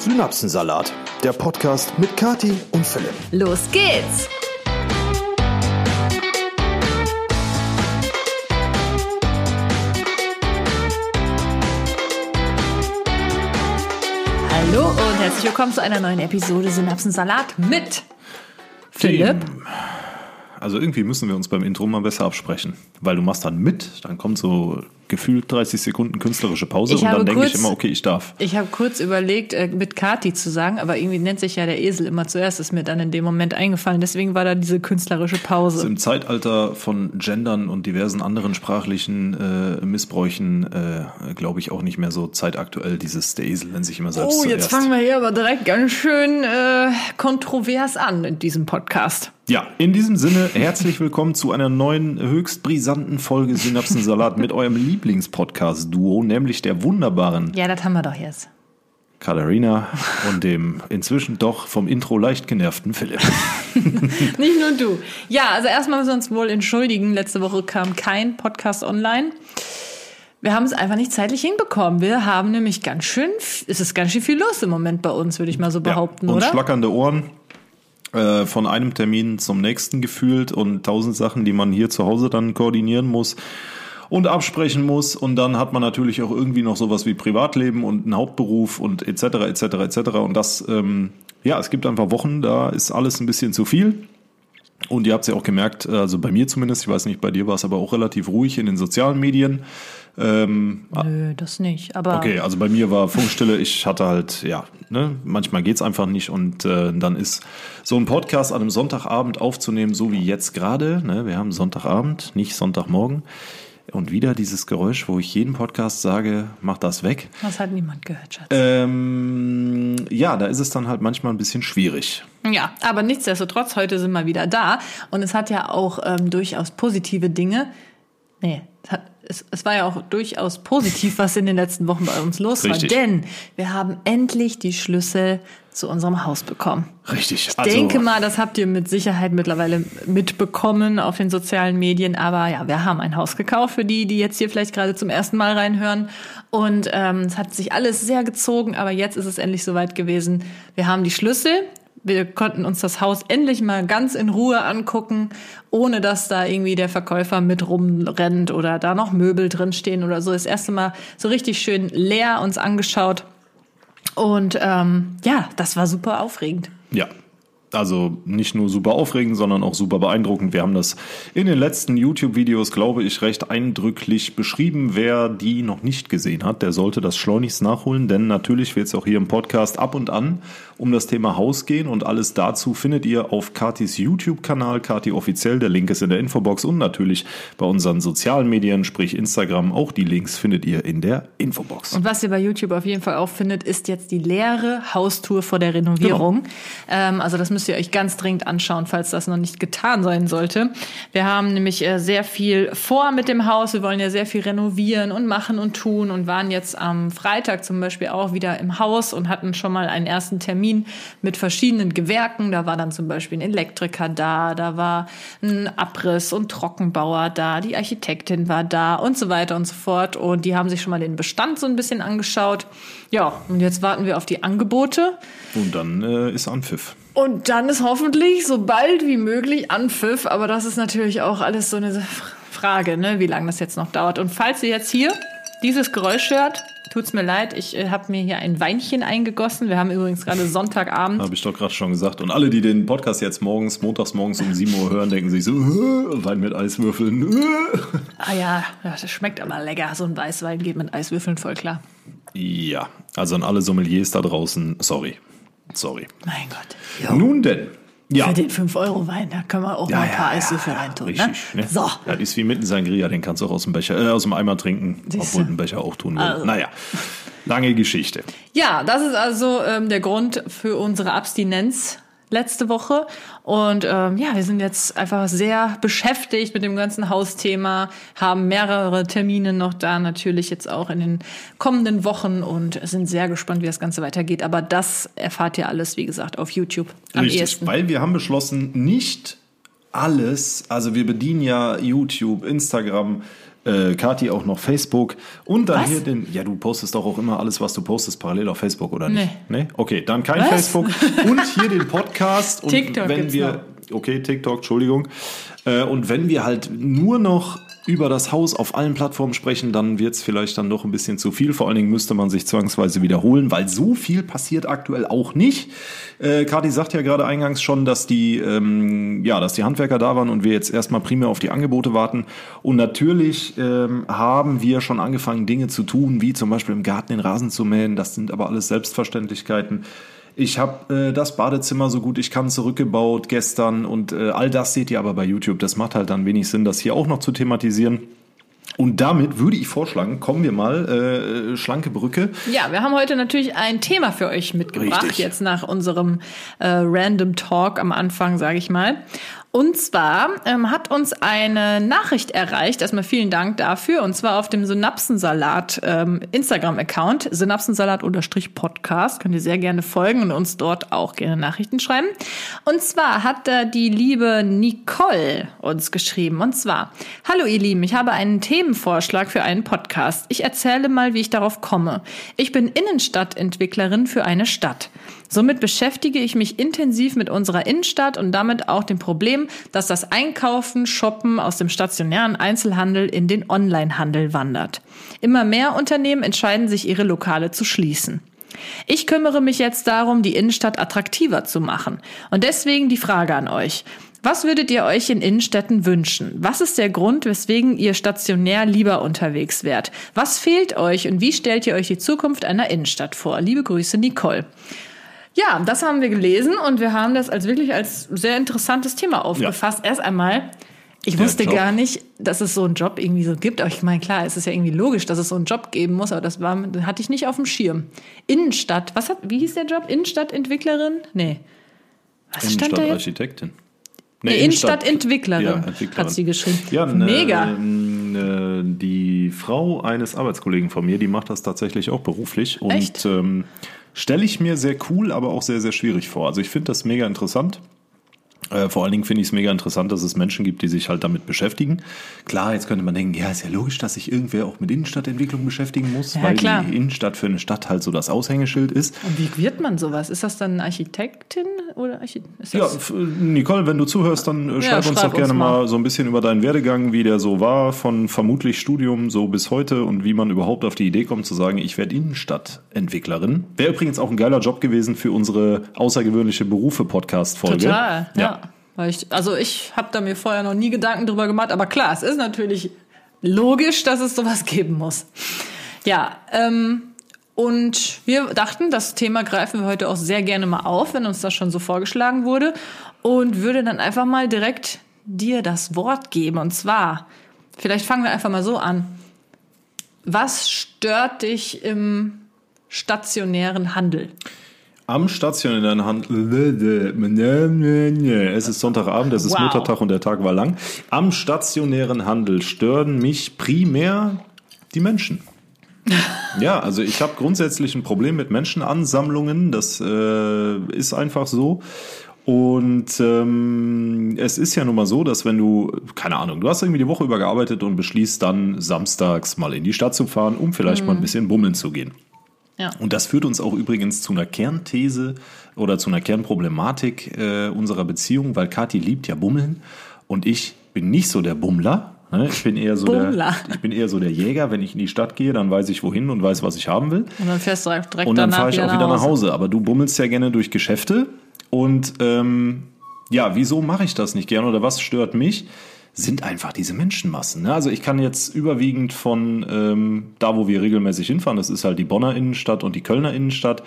Synapsensalat, der Podcast mit Kati und Philipp. Los geht's! Hallo und herzlich willkommen zu einer neuen Episode Synapsensalat mit Philipp. Also irgendwie müssen wir uns beim Intro mal besser absprechen, weil du machst dann mit, dann kommt so gefühlt 30 Sekunden künstlerische Pause Ich und dann denke ich immer, okay, ich darf. Ich habe kurz überlegt, äh, mit Kati zu sagen, aber irgendwie nennt sich ja der Esel immer zuerst, ist mir dann in dem Moment eingefallen. Deswegen war da diese künstlerische Pause. Im Zeitalter von Gendern und diversen anderen sprachlichen äh, Missbräuchen äh, glaube ich auch nicht mehr so zeitaktuell dieses der Esel nennt sich immer selbst Oh, jetzt zuerst. fangen wir hier aber direkt ganz schön äh, kontrovers an in diesem Podcast. Ja, in diesem Sinne herzlich willkommen zu einer neuen höchst brisanten Folge Synapsensalat mit eurem Lieblingspodcast-Duo, nämlich der wunderbaren Ja, das haben wir doch jetzt. Katharina und dem inzwischen doch vom Intro leicht genervten Philipp. Nicht nur du. Ja, also erstmal müssen wir uns wohl entschuldigen. Letzte Woche kam kein Podcast online. Wir haben es einfach nicht zeitlich hinbekommen. Wir haben nämlich ganz schön, es ist ganz schön viel los im Moment bei uns, würde ich mal so behaupten, und oder? schlackernde Ohren äh, von einem Termin zum nächsten gefühlt und tausend Sachen, die man hier zu Hause dann koordinieren muss und absprechen muss. Und dann hat man natürlich auch irgendwie noch sowas wie Privatleben und einen Hauptberuf und etc. etc. etc. Und das, ähm, ja, es gibt einfach Wochen, da ist alles ein bisschen zu viel. Und ihr habt es ja auch gemerkt, also bei mir zumindest, ich weiß nicht, bei dir war es aber auch relativ ruhig in den sozialen Medien. Ähm, Nö, das nicht. Aber Okay, also bei mir war Funkstille. Ich hatte halt, ja, ne, manchmal geht's einfach nicht und äh, dann ist so ein Podcast an einem Sonntagabend aufzunehmen, so wie jetzt gerade. Ne, wir haben Sonntagabend, nicht Sonntagmorgen. Und wieder dieses Geräusch, wo ich jeden Podcast sage, mach das weg. das hat niemand gehört, Schatz. Ähm, ja, da ist es dann halt manchmal ein bisschen schwierig. Ja, aber nichtsdestotrotz, heute sind wir wieder da. Und es hat ja auch ähm, durchaus positive Dinge. Nee, es, hat, es, es war ja auch durchaus positiv, was in den letzten Wochen bei uns los Richtig. war. Denn wir haben endlich die Schlüssel zu unserem Haus bekommen. Richtig. Ich denke mal, das habt ihr mit Sicherheit mittlerweile mitbekommen auf den sozialen Medien. Aber ja, wir haben ein Haus gekauft für die, die jetzt hier vielleicht gerade zum ersten Mal reinhören. Und ähm, es hat sich alles sehr gezogen, aber jetzt ist es endlich soweit gewesen. Wir haben die Schlüssel. Wir konnten uns das Haus endlich mal ganz in Ruhe angucken, ohne dass da irgendwie der Verkäufer mit rumrennt oder da noch Möbel drin stehen oder so. Das erste Mal so richtig schön leer uns angeschaut. Und ähm, ja, das war super aufregend. Ja. Also nicht nur super aufregend, sondern auch super beeindruckend. Wir haben das in den letzten YouTube-Videos, glaube ich, recht eindrücklich beschrieben. Wer die noch nicht gesehen hat, der sollte das schleunigst nachholen, denn natürlich wird es auch hier im Podcast ab und an um das Thema Haus gehen und alles dazu findet ihr auf Katis YouTube-Kanal, Kati offiziell. Der Link ist in der Infobox und natürlich bei unseren sozialen Medien, sprich Instagram. Auch die Links findet ihr in der Infobox. Und was ihr bei YouTube auf jeden Fall auch findet, ist jetzt die leere Haustour vor der Renovierung. Ähm, also das müsst ihr euch ganz dringend anschauen, falls das noch nicht getan sein sollte. Wir haben nämlich äh, sehr viel vor mit dem Haus. Wir wollen ja sehr viel renovieren und machen und tun und waren jetzt am Freitag zum Beispiel auch wieder im Haus und hatten schon mal einen ersten Termin mit verschiedenen Gewerken. Da war dann zum Beispiel ein Elektriker da, da war ein Abriss- und Trockenbauer da, die Architektin war da und so weiter und so fort. Und die haben sich schon mal den Bestand so ein bisschen angeschaut. Ja, und jetzt warten wir auf die Angebote. Und dann äh, ist Anpfiff. Und dann ist hoffentlich so bald wie möglich Anpfiff. Aber das ist natürlich auch alles so eine Frage, ne, wie lange das jetzt noch dauert. Und falls ihr jetzt hier dieses Geräusch hört, tut's mir leid, ich äh, habe mir hier ein Weinchen eingegossen. Wir haben übrigens gerade Sonntagabend. Habe ich doch gerade schon gesagt. Und alle, die den Podcast jetzt morgens, montags morgens um 7 Uhr hören, denken sich so, "Äh, Wein mit Eiswürfeln. äh." Ah ja, ja, das schmeckt aber lecker. So ein Weißwein geht mit Eiswürfeln voll klar. Ja, also an alle Sommeliers da draußen, sorry. Sorry. Mein Gott. Nun denn. Ja. Für den 5-Euro-Wein, da können wir auch mal ein paar Eiswürfel reintun. Ne? Richtig, ne? So. Das ist wie mitten Sangria, den kannst du auch aus dem Becher, äh, aus dem Eimer trinken, Siehste. obwohl ein Becher auch tun will. Also. Naja, lange Geschichte. Ja, das ist also ähm, der Grund für unsere Abstinenz letzte Woche. Und ähm, ja, wir sind jetzt einfach sehr beschäftigt mit dem ganzen Hausthema, haben mehrere Termine noch da, natürlich jetzt auch in den kommenden Wochen und sind sehr gespannt, wie das Ganze weitergeht. Aber das erfahrt ihr alles, wie gesagt, auf YouTube am Richtig, ehesten. weil wir haben beschlossen, nicht alles, also wir bedienen ja YouTube, Instagram, Äh, Kati auch noch Facebook und dann Was? hier den. Ja, du postest doch auch immer alles, was du postest, parallel auf Facebook, oder nicht? Nee. Nee? Okay, dann kein Was? Facebook und hier den Podcast. Und TikTok wenn wir. Okay, TikTok, Entschuldigung. Äh, und wenn wir halt nur noch über das Haus auf allen Plattformen sprechen, dann wird es vielleicht dann doch ein bisschen zu viel. Vor allen Dingen müsste man sich zwangsweise wiederholen, weil so viel passiert aktuell auch nicht. Äh, Kati sagt ja gerade eingangs schon, dass die, ähm, ja, dass die Handwerker da waren und wir jetzt erstmal primär auf die Angebote warten. Und natürlich ähm, haben wir schon angefangen, Dinge zu tun, wie zum Beispiel im Garten den Rasen zu mähen. Das sind aber alles Selbstverständlichkeiten. Ich habe äh, das Badezimmer so gut ich kann zurückgebaut gestern und äh, all das seht ihr aber bei YouTube. Das macht halt dann wenig Sinn, das hier auch noch zu thematisieren. Und damit würde ich vorschlagen, kommen wir mal, äh, schlanke Brücke. Ja, wir haben heute natürlich ein Thema für euch mitgebracht, Richtig. jetzt nach unserem äh, Random Talk am Anfang, sage ich mal. Und zwar ähm, hat uns eine Nachricht erreicht, erstmal vielen Dank dafür, und zwar auf dem Synapsensalat ähm, Instagram-Account, Synapsensalat-Podcast, könnt ihr sehr gerne folgen und uns dort auch gerne Nachrichten schreiben. Und zwar hat da die liebe Nicole uns geschrieben, und zwar, Hallo ihr Lieben, ich habe einen Themenvorschlag für einen Podcast. Ich erzähle mal, wie ich darauf komme. Ich bin Innenstadtentwicklerin für eine Stadt. Somit beschäftige ich mich intensiv mit unserer Innenstadt und damit auch dem Problem, dass das Einkaufen, Shoppen aus dem stationären Einzelhandel in den Onlinehandel wandert. Immer mehr Unternehmen entscheiden sich, ihre Lokale zu schließen. Ich kümmere mich jetzt darum, die Innenstadt attraktiver zu machen. Und deswegen die Frage an euch. Was würdet ihr euch in Innenstädten wünschen? Was ist der Grund, weswegen ihr stationär lieber unterwegs wärt? Was fehlt euch und wie stellt ihr euch die Zukunft einer Innenstadt vor? Liebe Grüße, Nicole. Ja, das haben wir gelesen und wir haben das als wirklich als sehr interessantes Thema aufgefasst. Erst einmal, ich Der wusste Job. gar nicht, dass es so einen Job irgendwie so gibt. Aber ich meine, klar, es ist ja irgendwie logisch, dass es so einen Job geben muss, aber das war, hatte ich nicht auf dem Schirm. Innenstadt, was hat, wie hieß der Job? Innenstadtentwicklerin? Nee. Was? Innenstadtarchitektin. Nee, Innenstadtentwicklerin Ja, Entwicklerin. hat sie geschrieben. Ja, ne, Mega. ähm, äh, die Frau eines Arbeitskollegen von mir, die macht das tatsächlich auch beruflich und Echt? ähm, stelle ich mir sehr cool, aber auch sehr, sehr schwierig vor. Also ich finde das mega interessant. Äh, vor allen Dingen finde ich es mega interessant, dass es Menschen gibt, die sich halt damit beschäftigen. Klar, jetzt könnte man denken, ja, ist ja logisch, dass sich irgendwer auch mit Innenstadtentwicklung beschäftigen muss, Ja, weil klar. die Innenstadt für eine Stadt halt so das Aushängeschild ist. Und wie wird man sowas? Ist das dann eine Architektin oder Archit ist Ja, Nicole, wenn du zuhörst, dann äh, schreib uns schreib doch gerne uns mal. mal so ein bisschen über deinen Werdegang, wie der so war, von vermutlich Studium so bis heute und wie man überhaupt auf die Idee kommt zu sagen, ich werde Innenstadtentwicklerin. Wäre übrigens auch ein geiler Job gewesen für unsere außergewöhnliche Berufe-Podcast-Folge. Total, ja. Weil ich, also ich habe da mir vorher noch nie Gedanken drüber gemacht, aber klar, es ist natürlich logisch, dass es sowas geben muss. Ja, ähm, und wir dachten, das Thema greifen wir heute auch sehr gerne mal auf, wenn uns das schon so vorgeschlagen wurde. Und würde dann einfach mal direkt dir das Wort geben. Und zwar, vielleicht fangen wir einfach mal so an. Was stört dich im stationären Handel? Am stationären Handel, es ist Sonntagabend, es ist Wow. Muttertag und der Tag war lang. Am stationären Handel stören mich primär die Menschen. Ja, also ich habe grundsätzlich ein Problem mit Menschenansammlungen. Das äh, ist einfach so. Und ähm, es ist ja nun mal so, dass wenn du, keine Ahnung, du hast irgendwie die Woche über gearbeitet und beschließt dann samstags mal in die Stadt zu fahren, um vielleicht mal ein bisschen bummeln zu gehen. Ja. Und das führt uns auch übrigens zu einer Kernthese oder zu einer Kernproblematik äh, unserer Beziehung, weil Kathi liebt ja Bummeln und ich bin nicht so der Bummler. Ne? Ich bin eher so Bummler. der, ich bin eher so der Jäger. Wenn ich in die Stadt gehe, dann weiß ich wohin und weiß, was ich haben will. Und dann fährst du direkt Und dann danach fahre ich auch wieder nach Hause. Aber du bummelst ja gerne durch Geschäfte. Und ähm, ja, wieso mache ich das nicht gerne oder was stört mich? Sind einfach diese Menschenmassen. Ne? Also ich kann jetzt überwiegend von ähm, da, wo wir regelmäßig hinfahren, das ist halt die Bonner Innenstadt und die Kölner Innenstadt.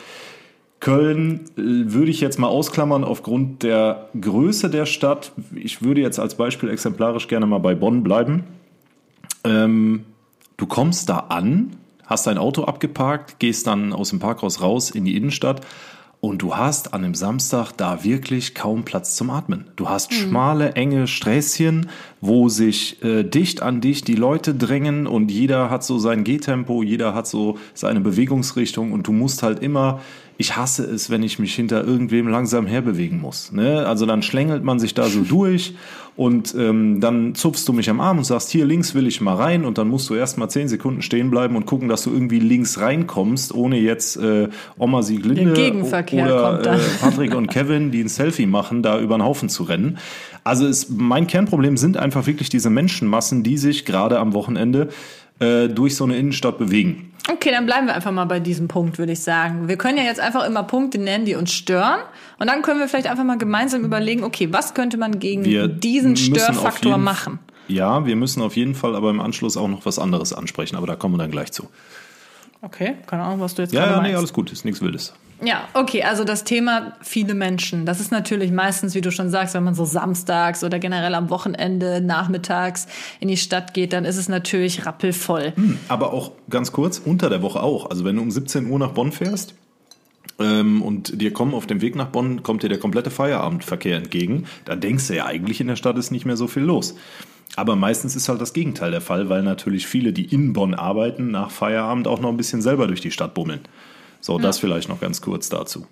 Köln äh, würde ich jetzt mal ausklammern aufgrund der Größe der Stadt. Ich würde jetzt als Beispiel exemplarisch gerne mal bei Bonn bleiben. Ähm, du kommst da an, hast dein Auto abgeparkt, gehst dann aus dem Parkhaus raus in die Innenstadt und du hast an einem Samstag da wirklich kaum Platz zum Atmen. Du hast schmale, enge Sträßchen, wo sich äh, dicht an dich die Leute drängen und jeder hat so sein Gehtempo, jeder hat so seine Bewegungsrichtung und du musst halt immer ich hasse es, wenn ich mich hinter irgendwem langsam herbewegen muss. Ne? Also dann schlängelt man sich da so durch und ähm, dann zupfst du mich am Arm und sagst, hier links will ich mal rein und dann musst du erst mal zehn Sekunden stehen bleiben und gucken, dass du irgendwie links reinkommst, ohne jetzt äh, Oma Sieglinde oder äh, Patrick und Kevin, die ein Selfie machen, da über den Haufen zu rennen. Also es, mein Kernproblem sind einfach wirklich diese Menschenmassen, die sich gerade am Wochenende äh, durch so eine Innenstadt bewegen. Okay, dann bleiben wir einfach mal bei diesem Punkt, würde ich sagen. Wir können ja jetzt einfach immer Punkte nennen, die uns stören. Und dann können wir vielleicht einfach mal gemeinsam überlegen, okay, was könnte man gegen wir diesen Störfaktor machen? Ja, wir müssen auf jeden Fall aber im Anschluss auch noch was anderes ansprechen, aber da kommen wir dann gleich zu. Okay, keine Ahnung, was du jetzt ja, gerade ja, meinst. nee, alles gut, ist nichts Wildes. Ja, okay, also das Thema viele Menschen. Das ist natürlich meistens, wie du schon sagst, wenn man so samstags oder generell am Wochenende nachmittags in die Stadt geht, dann ist es natürlich rappelvoll. Hm, aber auch ganz kurz, unter der Woche auch. Also wenn du um 17 Uhr nach Bonn fährst, ähm, und dir kommen auf dem Weg nach Bonn, kommt dir der komplette Feierabendverkehr entgegen, dann denkst du ja eigentlich in der Stadt ist nicht mehr so viel los. Aber meistens ist halt das Gegenteil der Fall, weil natürlich viele, die in Bonn arbeiten, nach Feierabend auch noch ein bisschen selber durch die Stadt bummeln. So, das vielleicht noch ganz kurz dazu.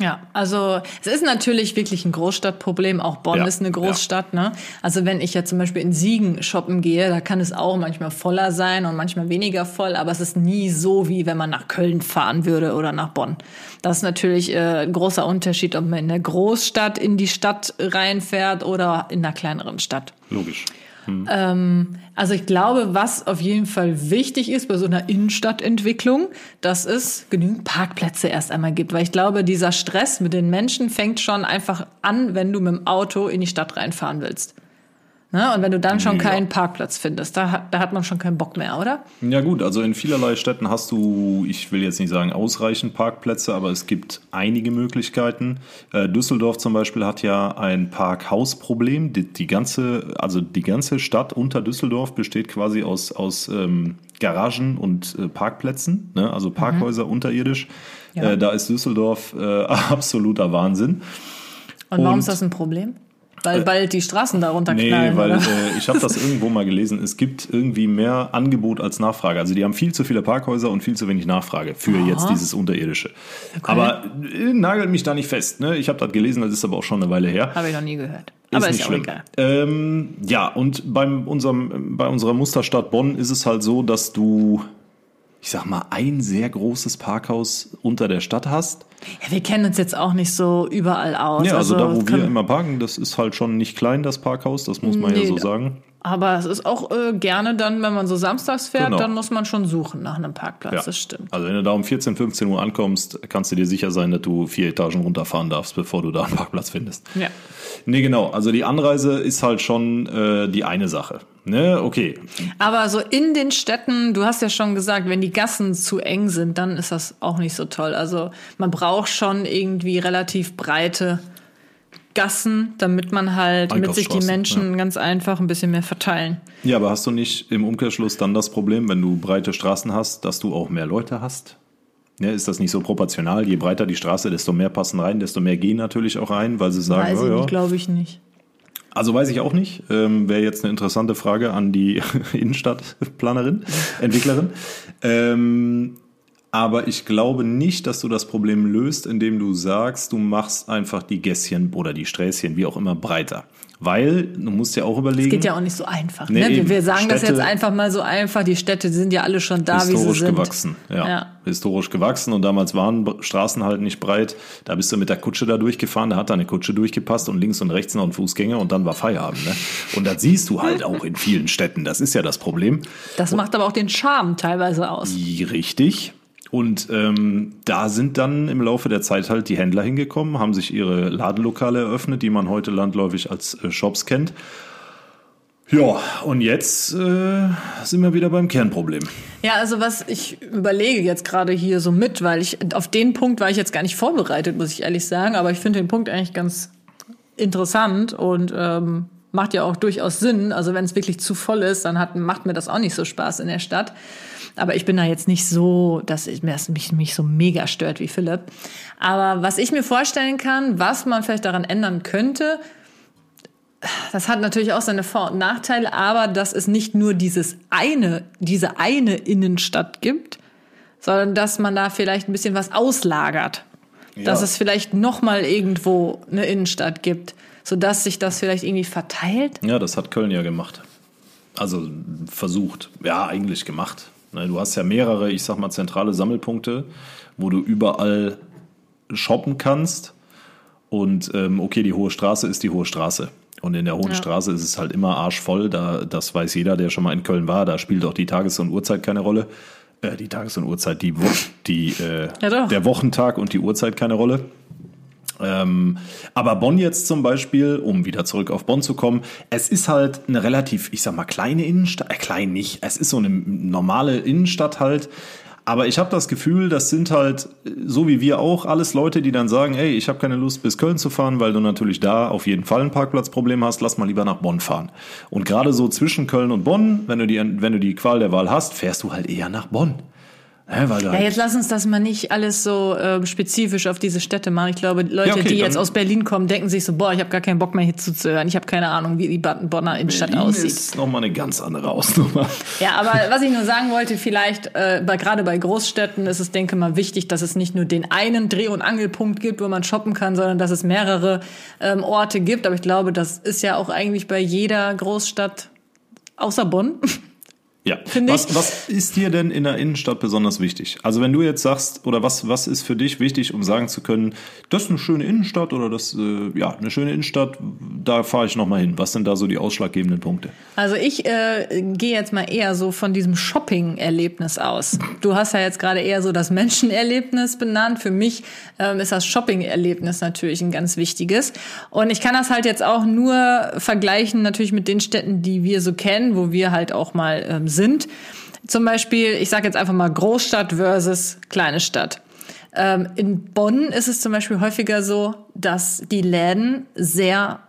Ja, also es ist natürlich wirklich ein Großstadtproblem. Auch Bonn ja, ist eine Großstadt. Ja. Ne? Also wenn ich ja zum Beispiel in Siegen shoppen gehe, da kann es auch manchmal voller sein und manchmal weniger voll, aber es ist nie so, wie wenn man nach Köln fahren würde oder nach Bonn. Das ist natürlich äh, ein großer Unterschied, ob man in der Großstadt in die Stadt reinfährt oder in einer kleineren Stadt. Logisch. Hm. Ähm, also ich glaube, was auf jeden Fall wichtig ist bei so einer Innenstadtentwicklung, dass es genügend Parkplätze erst einmal gibt. Weil ich glaube, dieser Stress mit den Menschen fängt schon einfach an, wenn du mit dem Auto in die Stadt reinfahren willst. Ne? Und wenn du dann schon ja. keinen Parkplatz findest, da hat, da hat man schon keinen Bock mehr, oder? Ja gut, also in vielerlei Städten hast du, ich will jetzt nicht sagen ausreichend Parkplätze, aber es gibt einige Möglichkeiten. Äh, Düsseldorf zum Beispiel hat ja ein Parkhausproblem. Die, die, ganze, also die ganze Stadt unter Düsseldorf besteht quasi aus, aus ähm, Garagen und äh, Parkplätzen, ne? also Parkhäuser mhm. unterirdisch. Ja. Äh, da ist Düsseldorf äh, absoluter Wahnsinn. Und warum und, ist das ein Problem? Weil äh, bald die Straßen darunter nee, knallen. Nee, weil äh, ich habe das irgendwo mal gelesen. Es gibt irgendwie mehr Angebot als Nachfrage. Also die haben viel zu viele Parkhäuser und viel zu wenig Nachfrage für Aha. jetzt dieses Unterirdische. Okay. Aber äh, nagelt mich da nicht fest. Ne? Ich habe das gelesen, das ist aber auch schon eine Weile her. Habe ich noch nie gehört. Aber ist, ist ja schlimm. egal. Ähm, ja, und beim unserem, bei unserer Musterstadt Bonn ist es halt so, dass du ich sag mal, ein sehr großes Parkhaus unter der Stadt hast. Ja, wir kennen uns jetzt auch nicht so überall aus. Ja, also, also da, wo wir immer parken, das ist halt schon nicht klein, das Parkhaus, das muss man nee, ja so sagen. Aber es ist auch äh, gerne dann, wenn man so samstags fährt, genau. dann muss man schon suchen nach einem Parkplatz, ja. das stimmt. Also wenn du da um 14, 15 Uhr ankommst, kannst du dir sicher sein, dass du vier Etagen runterfahren darfst, bevor du da einen Parkplatz findest. Ja. Nee, genau. Also die Anreise ist halt schon äh, die eine Sache. Ne, okay. Aber so in den Städten, du hast ja schon gesagt, wenn die Gassen zu eng sind, dann ist das auch nicht so toll. Also man braucht schon irgendwie relativ breite Gassen, damit man halt mit sich die Menschen ja. ganz einfach ein bisschen mehr verteilen. Ja, aber hast du nicht im Umkehrschluss dann das Problem, wenn du breite Straßen hast, dass du auch mehr Leute hast? Ja, ist das nicht so proportional? Je breiter die Straße, desto mehr passen rein, desto mehr gehen natürlich auch rein, weil sie sagen, Weiß oh, ja. glaube ich nicht. Also weiß ich auch nicht. Ähm, Wäre jetzt eine interessante Frage an die Innenstadtplanerin, Entwicklerin. Ähm, aber ich glaube nicht, dass du das Problem löst, indem du sagst, du machst einfach die Gässchen oder die Sträßchen, wie auch immer, breiter. Weil, du musst ja auch überlegen. Es geht ja auch nicht so einfach. Nee, ne? Wir sagen Städte, das jetzt einfach mal so einfach. Die Städte sind ja alle schon da, wie sie sind. Historisch gewachsen, ja. ja. Historisch gewachsen und damals waren Straßen halt nicht breit. Da bist du mit der Kutsche da durchgefahren, da hat deine Kutsche durchgepasst und links und rechts noch ein Fußgänger und dann war Feierabend. Ne? Und das siehst du halt auch in vielen Städten. Das ist ja das Problem. Das macht aber auch den Charme teilweise aus. Richtig. Und ähm, da sind dann im Laufe der Zeit halt die Händler hingekommen, haben sich ihre Ladenlokale eröffnet, die man heute landläufig als äh, Shops kennt. Ja, und jetzt äh, sind wir wieder beim Kernproblem. Ja, also was ich überlege jetzt gerade hier so mit, weil ich auf den Punkt war ich jetzt gar nicht vorbereitet, muss ich ehrlich sagen, aber ich finde den Punkt eigentlich ganz interessant und ähm, macht ja auch durchaus Sinn. Also wenn es wirklich zu voll ist, dann hat, macht mir das auch nicht so Spaß in der Stadt. Aber ich bin da jetzt nicht so, dass ich, das mich, mich so mega stört wie Philipp. Aber was ich mir vorstellen kann, was man vielleicht daran ändern könnte, das hat natürlich auch seine Vor- und Nachteile, aber dass es nicht nur dieses eine, diese eine Innenstadt gibt, sondern dass man da vielleicht ein bisschen was auslagert. dass es vielleicht noch mal irgendwo eine Innenstadt gibt, sodass sich das vielleicht irgendwie verteilt. Ja, das hat Köln ja gemacht. Also versucht. Ja, eigentlich gemacht. Ne, Du hast ja mehrere, ich sag mal, zentrale Sammelpunkte, wo du überall shoppen kannst. Und ähm, okay, die Hohe Straße ist die Hohe Straße. Und in der Hohen Ja. Straße ist es halt immer arschvoll. Da, das weiß jeder, der schon mal in Köln war. Da spielt auch die Tages- und Uhrzeit keine Rolle. Äh, die Tages- und Uhrzeit, die, die äh, Ja, der Wochentag und die Uhrzeit keine Rolle. Ähm, aber Bonn jetzt zum Beispiel, um wieder zurück auf Bonn zu kommen, es ist halt eine relativ, ich sag mal, kleine Innenstadt, äh, klein nicht, es ist so eine normale Innenstadt halt. Aber ich habe das Gefühl, das sind halt, so wie wir auch, alles Leute, die dann sagen, ey, ich habe keine Lust bis Köln zu fahren, weil du natürlich da auf jeden Fall ein Parkplatzproblem hast, lass mal lieber nach Bonn fahren. Und gerade so zwischen Köln und Bonn, wenn du die, wenn du die Qual der Wahl hast, fährst du halt eher nach Bonn. Hä, weil Ja, halt jetzt lass uns das mal nicht alles so äh, spezifisch auf diese Städte machen. Ich glaube, Leute, Ja, okay, die jetzt aus Berlin kommen, denken sich so, boah, ich habe gar keinen Bock mehr hier zuzuhören. Ich habe keine Ahnung, wie die Bonner Innenstadt Berlin aussieht. ist nochmal eine ganz andere Hausnummer. Ja, aber was ich nur sagen wollte, vielleicht äh, bei, gerade bei Großstädten ist es, denke mal, wichtig, dass es nicht nur den einen Dreh- und Angelpunkt gibt, wo man shoppen kann, sondern dass es mehrere ähm, Orte gibt. Aber ich glaube, das ist ja auch eigentlich bei jeder Großstadt außer Bonn. Ja. Finde was, ich. was ist dir denn in der Innenstadt besonders wichtig? Also wenn du jetzt sagst, oder was, was ist für dich wichtig, um sagen zu können, das ist eine schöne Innenstadt oder das, äh, ja, eine schöne Innenstadt, da fahre ich nochmal hin. Was sind da so die ausschlaggebenden Punkte? Also ich äh, gehe jetzt mal eher so von diesem Shopping-Erlebnis aus. Du hast ja jetzt gerade eher so das Menschenerlebnis benannt. Für mich ähm, ist das Shopping-Erlebnis natürlich ein ganz wichtiges. Und ich kann das halt jetzt auch nur vergleichen natürlich mit den Städten, die wir so kennen, wo wir halt auch mal ähm, sind. Zum Beispiel, ich sage jetzt einfach mal Großstadt versus kleine Stadt. Ähm, in Bonn ist es zum Beispiel häufiger so, dass die Läden sehr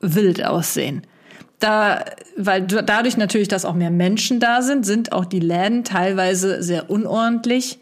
wild aussehen. Da, weil du- dadurch natürlich, dass auch mehr Menschen da sind, sind auch die Läden teilweise sehr unordentlich.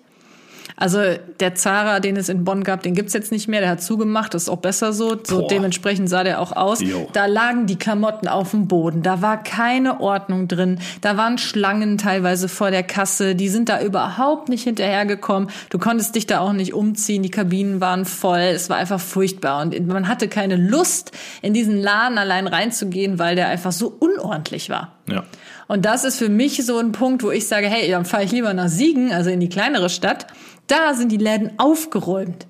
Also der Zara, den es in Bonn gab, den gibt's jetzt nicht mehr, der hat zugemacht, das ist auch besser so. So Boah. dementsprechend sah der auch aus. Jo. Da lagen die Klamotten auf dem Boden, da war keine Ordnung drin, da waren Schlangen teilweise vor der Kasse, die sind da überhaupt nicht hinterhergekommen. Du konntest dich da auch nicht umziehen, die Kabinen waren voll, es war einfach furchtbar und man hatte keine Lust, in diesen Laden allein reinzugehen, weil der einfach so unordentlich war. Ja. Und das ist für mich so ein Punkt, wo ich sage, hey, dann fahre ich lieber nach Siegen, also in die kleinere Stadt. Da sind die Läden aufgeräumt.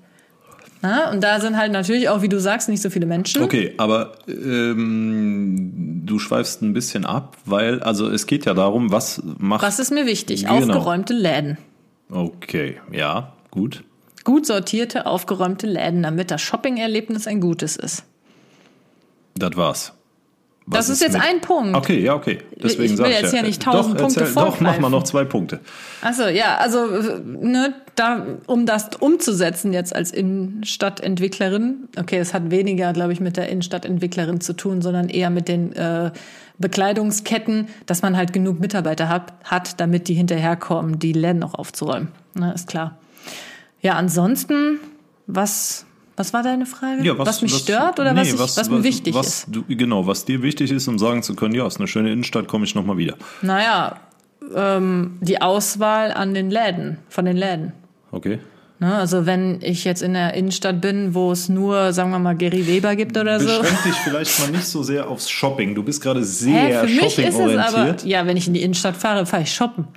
Na, und da sind halt natürlich auch, wie du sagst, nicht so viele Menschen. Okay, aber ähm, du schweifst ein bisschen ab, weil, also es geht ja darum, was macht. Was ist mir wichtig? Genau. Aufgeräumte Läden. Okay, ja, gut. Gut sortierte, aufgeräumte Läden, damit das Shopping-Erlebnis ein gutes ist. Das war's. Das ist jetzt mit- ein Punkt. Okay, ja, okay. Deswegen Ich will sag ich jetzt ja, hier nicht Doch, tausend Punkte erzähl- Doch, mach mal noch zwei Punkte. Also ja, also äh, ne, da, um das umzusetzen jetzt als Innenstadtentwicklerin, okay, es hat weniger, glaube ich, mit der Innenstadtentwicklerin zu tun, sondern eher mit den äh, Bekleidungsketten, dass man halt genug Mitarbeiter hat, hat, damit die hinterherkommen, die Läden noch aufzuräumen. Ne, ist klar. Ja, ansonsten, was, was war deine Frage? Ja, was, mich stört oder was, nee, ich, was, mir wichtig was ist? Du, genau, was dir wichtig ist, um sagen zu können, ja, ist eine schöne Innenstadt, komme ich nochmal wieder. Naja, ähm, die Auswahl an den Läden, von den Läden. Okay. Ne, also wenn ich jetzt in der Innenstadt bin, wo es nur, sagen wir mal, Gary Weber gibt oder so. Beschränk dich vielleicht mal nicht so sehr aufs Shopping. Du bist gerade Hä, sehr für mich ist es aber, shoppingorientiert. ja, wenn ich in die Innenstadt fahre, fahre ich shoppen.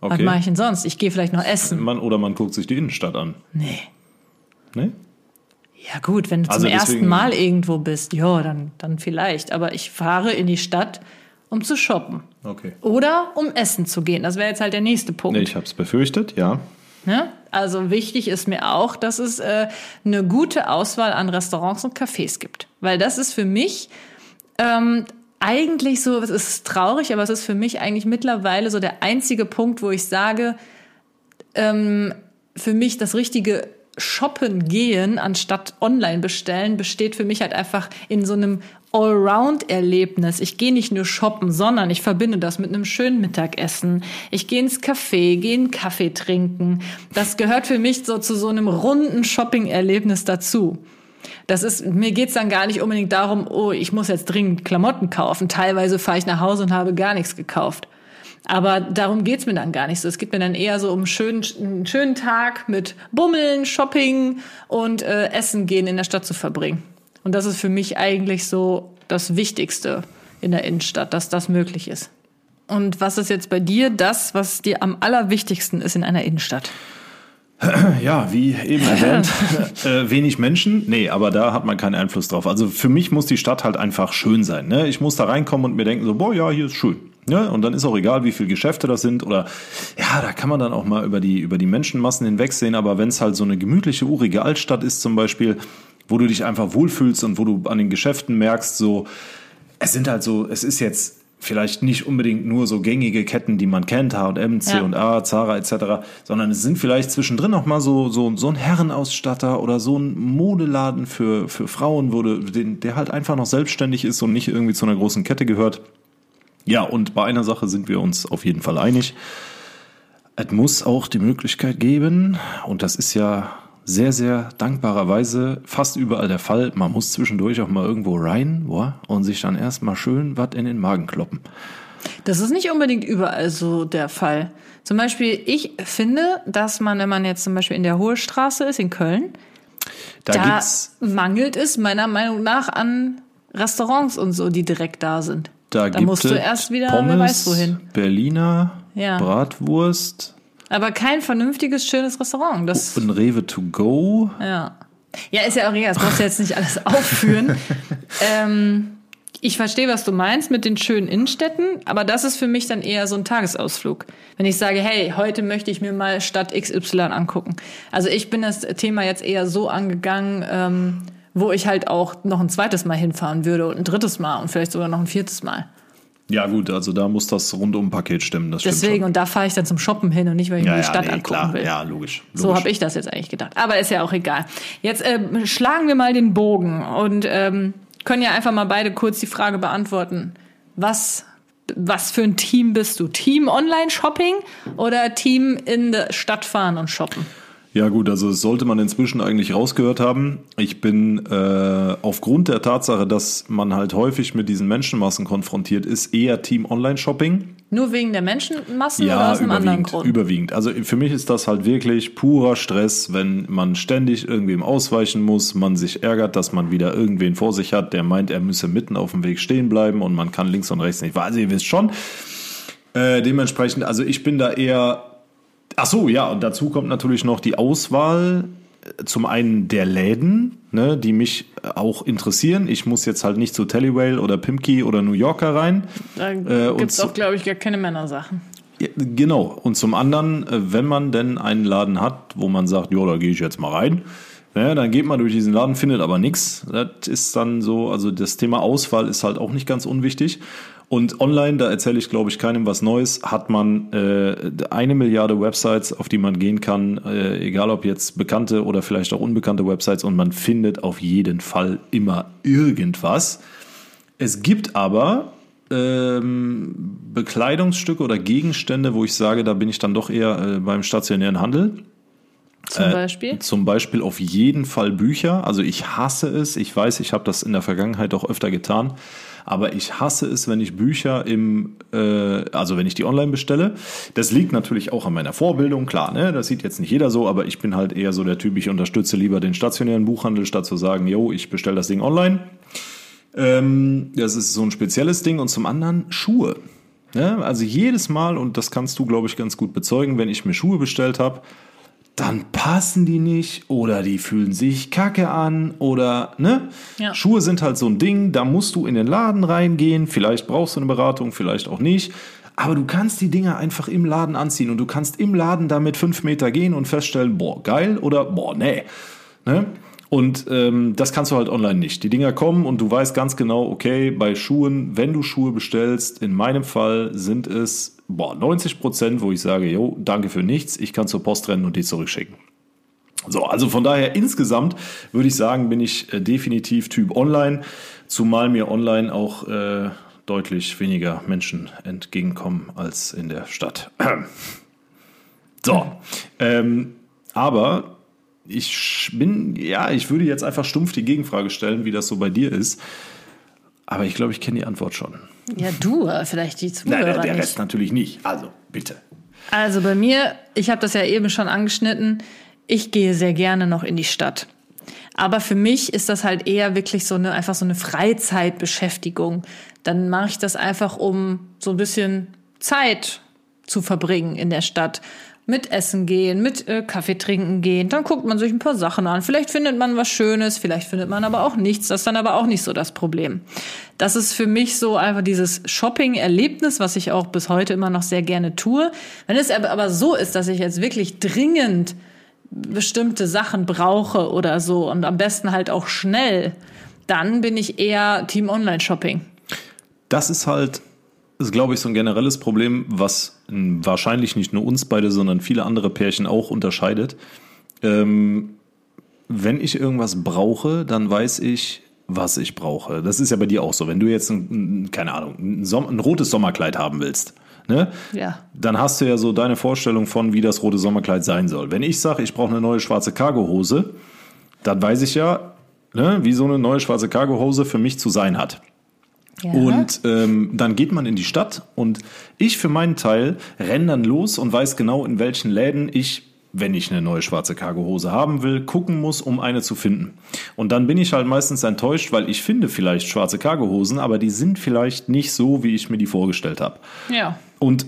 Was Okay. mache ich denn sonst? Ich gehe vielleicht noch essen. Man, oder man guckt sich die Innenstadt an. Nee. Ne? Ja gut, wenn du Also zum ersten deswegen- Mal irgendwo bist, ja, dann, dann vielleicht. Aber ich fahre in die Stadt, um zu shoppen. Okay. Oder um essen zu gehen. Das wäre jetzt halt der nächste Punkt. Nee, ich habe es befürchtet, ja. Ne? Also wichtig ist mir auch, dass es äh, eine gute Auswahl an Restaurants und Cafés gibt. Weil das ist für mich ähm, eigentlich so, es ist traurig, aber es ist für mich eigentlich mittlerweile so der einzige Punkt, wo ich sage, ähm, für mich das richtige Shoppen gehen anstatt online bestellen besteht für mich halt einfach in so einem Allround-Erlebnis. Ich gehe nicht nur shoppen, sondern ich verbinde das mit einem schönen Mittagessen. Ich gehe ins Café, gehe einen Kaffee trinken. Das gehört für mich so zu so einem runden Shopping-Erlebnis dazu. Das ist, mir geht's dann gar nicht unbedingt darum, oh, ich muss jetzt dringend Klamotten kaufen. Teilweise fahre ich nach Hause und habe gar nichts gekauft. Aber darum geht's mir dann gar nicht so. Es geht mir dann eher so um einen schönen, einen schönen Tag mit Bummeln, Shopping und äh, Essen gehen in der Stadt zu verbringen. Und das ist für mich eigentlich so das Wichtigste in der Innenstadt, dass das möglich ist. Und was ist jetzt bei dir das, was dir am allerwichtigsten ist in einer Innenstadt? Ja, wie eben erwähnt, äh, wenig Menschen. Nee, aber da hat man keinen Einfluss drauf. Also für mich muss die Stadt halt einfach schön sein. Ne? Ich muss da reinkommen und mir denken so, boah, ja, hier ist schön. Ja, und dann ist auch egal, wie viele Geschäfte das sind oder ja, da kann man dann auch mal über die, über die Menschenmassen hinwegsehen. Aber wenn es halt so eine gemütliche, urige Altstadt ist zum Beispiel, wo du dich einfach wohlfühlst und wo du an den Geschäften merkst, so, es sind halt so, es ist jetzt vielleicht nicht unbedingt nur so gängige Ketten, die man kennt, H&M, C&A, Zara etc., sondern es sind vielleicht zwischendrin auch mal so, so, so ein Herrenausstatter oder so ein Modeladen für, für Frauen, wo du, den, der halt einfach noch selbstständig ist und nicht irgendwie zu einer großen Kette gehört. Ja, und bei einer Sache sind wir uns auf jeden Fall einig. Es muss auch die Möglichkeit geben, und das ist ja sehr, sehr dankbarerweise fast überall der Fall. Man muss zwischendurch auch mal irgendwo rein boah, und sich dann erstmal schön was in den Magen kloppen. Das ist nicht unbedingt überall so der Fall. Zum Beispiel, ich finde, dass man, wenn man jetzt zum Beispiel in der Hohe Straße ist, in Köln, da, da mangelt es meiner Meinung nach an Restaurants und so, die direkt da sind. Da, da musst du erst wieder, Pommes, weiß wohin. Berliner, ja. Bratwurst, aber kein vernünftiges, schönes Restaurant. Das Und Rewe to go. Ja. Ja, ist ja auch egal, das brauchst du jetzt nicht alles aufführen. ähm, ich verstehe, was du meinst mit den schönen Innenstädten, aber das ist für mich dann eher so ein Tagesausflug. Wenn ich sage, hey, heute möchte ich mir mal Stadt XY angucken. Also ich bin das Thema jetzt eher so angegangen, ähm, wo ich halt auch noch ein zweites Mal hinfahren würde und ein drittes Mal und vielleicht sogar noch ein viertes Mal. Ja, gut, also da muss das Rundum-Paket stimmen. Das Deswegen, und da fahre ich dann zum Shoppen hin und nicht, weil ich ja, mir die Stadt ja, nee, angucken klar. will. Ja, logisch. logisch. So habe ich das jetzt eigentlich gedacht. Aber ist ja auch egal. Jetzt äh, schlagen wir mal den Bogen und ähm, können ja einfach mal beide kurz die Frage beantworten. Was, was für ein Team bist du? Team Online-Shopping oder Team in der Stadt fahren und shoppen? Ja gut, also das sollte man inzwischen eigentlich rausgehört haben. Ich bin äh, aufgrund der Tatsache, dass man halt häufig mit diesen Menschenmassen konfrontiert ist, eher Team Online-Shopping. Nur wegen der Menschenmassen ja, oder aus einem anderen Grund? überwiegend. Also für mich ist das halt wirklich purer Stress, wenn man ständig irgendwem ausweichen muss, man sich ärgert, dass man wieder irgendwen vor sich hat, der meint, er müsse mitten auf dem Weg stehen bleiben und man kann links und rechts nicht. Also ihr wisst schon. Äh, dementsprechend, also ich bin da eher Ach so, ja, und dazu kommt natürlich noch die Auswahl äh, zum einen der Läden, ne, die mich auch interessieren. Ich muss jetzt halt nicht zu Tellywale oder Pimki oder New Yorker rein. Da äh, gibt es auch, glaube ich, gar keine Männersachen. Ja, genau. Und zum anderen, äh, wenn man denn einen Laden hat, wo man sagt, ja, da gehe ich jetzt mal rein, ja, dann geht man durch diesen Laden, findet aber nichts. Das ist dann so, also das Thema Auswahl ist halt auch nicht ganz unwichtig. Und online, da erzähle ich, glaube ich, keinem was Neues, hat man äh, eine Milliarde Websites, auf die man gehen kann, äh, egal ob jetzt bekannte oder vielleicht auch unbekannte Websites, und man findet auf jeden Fall immer irgendwas. Es gibt aber ähm, Bekleidungsstücke oder Gegenstände, wo ich sage, da bin ich dann doch eher äh, beim stationären Handel. Zum äh, Beispiel? Äh, zum Beispiel auf jeden Fall Bücher. Also ich hasse es. Ich weiß, ich habe das in der Vergangenheit auch öfter getan. Aber ich hasse es, wenn ich Bücher im, äh, also wenn ich die online bestelle. Das liegt natürlich auch an meiner Vorbildung, klar, ne? Das sieht jetzt nicht jeder so, aber ich bin halt eher so der Typ, ich unterstütze lieber den stationären Buchhandel, statt zu sagen, yo, ich bestelle das Ding online. Ähm, das ist so ein spezielles Ding. Und zum anderen Schuhe. Ja, also jedes Mal, und das kannst du, glaube ich, ganz gut bezeugen, wenn ich mir Schuhe bestellt habe, dann passen die nicht oder die fühlen sich kacke an oder ne? Ja. Schuhe sind halt so ein Ding, da musst du in den Laden reingehen, vielleicht brauchst du eine Beratung, vielleicht auch nicht. Aber du kannst die Dinger einfach im Laden anziehen und du kannst im Laden damit fünf Meter gehen und feststellen, boah, geil oder boah, nee. Ne? Und ähm, das kannst du halt online nicht. Die Dinger kommen und du weißt ganz genau, okay, bei Schuhen, wenn du Schuhe bestellst, in meinem Fall sind es boah, 90 Prozent, wo ich sage, jo, danke für nichts, ich kann zur Post rennen und die zurückschicken. So, also von daher insgesamt würde ich sagen, bin ich äh, definitiv Typ Online, zumal mir online auch äh, deutlich weniger Menschen entgegenkommen als in der Stadt. so, ähm, aber ich bin, ja, ich würde jetzt einfach stumpf die Gegenfrage stellen, wie das so bei dir ist. Aber ich glaube, ich kenne die Antwort schon. Ja, du, vielleicht die Zuhörer Nein, der, der. Rest natürlich nicht. Also, bitte. Also bei mir, ich habe das ja eben schon angeschnitten, ich gehe sehr gerne noch in die Stadt. Aber für mich ist das halt eher wirklich so eine einfach so eine Freizeitbeschäftigung. Dann mache ich das einfach, um so ein bisschen Zeit zu verbringen in der Stadt. Mit Essen gehen, mit äh, Kaffee trinken gehen. Dann guckt man sich ein paar Sachen an. Vielleicht findet man was Schönes, vielleicht findet man aber auch nichts. Das ist dann aber auch nicht so das Problem. Das ist für mich so einfach dieses Shopping-Erlebnis, was ich auch bis heute immer noch sehr gerne tue. Wenn es aber, so ist, dass ich jetzt wirklich dringend bestimmte Sachen brauche oder so und am besten halt auch schnell, dann bin ich eher Team Online-Shopping. Das ist halt, ist, glaube ich, so ein generelles Problem, was m, wahrscheinlich nicht nur uns beide, sondern viele andere Pärchen auch unterscheidet. Ähm, wenn ich irgendwas brauche, dann weiß ich, was ich brauche. Das ist ja bei dir auch so. Wenn du jetzt, ein, ein, keine Ahnung, ein, Som ein rotes Sommerkleid haben willst, ne? Ja. dann hast du ja so deine Vorstellung von, wie das rote Sommerkleid sein soll. Wenn ich sage, ich brauche eine neue schwarze Cargohose, dann weiß ich ja, ne, wie so eine neue schwarze Cargohose für mich zu sein hat. Ja. Und ähm, dann geht man in die Stadt und ich für meinen Teil renne dann los und weiß genau, in welchen Läden ich, wenn ich eine neue schwarze Cargohose haben will, gucken muss, um eine zu finden. Und dann bin ich halt meistens enttäuscht, weil ich finde vielleicht schwarze Cargohosen, aber die sind vielleicht nicht so, wie ich mir die vorgestellt habe. ja. Und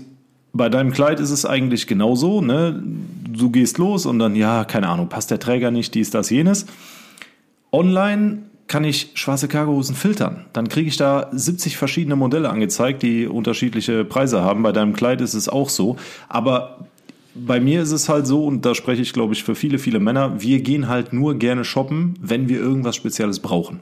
bei deinem Kleid ist es eigentlich genauso, ne? Du gehst los und dann, ja, keine Ahnung, passt der Träger nicht, dies, das, jenes. Online kann ich schwarze Cargohosen filtern. Dann kriege ich da 70 verschiedene Modelle angezeigt, die unterschiedliche Preise haben. Bei deinem Kleid ist es auch so. Aber bei mir ist es halt so, und da spreche ich, glaube ich, für viele, viele Männer, wir gehen halt nur gerne shoppen, wenn wir irgendwas Spezielles brauchen.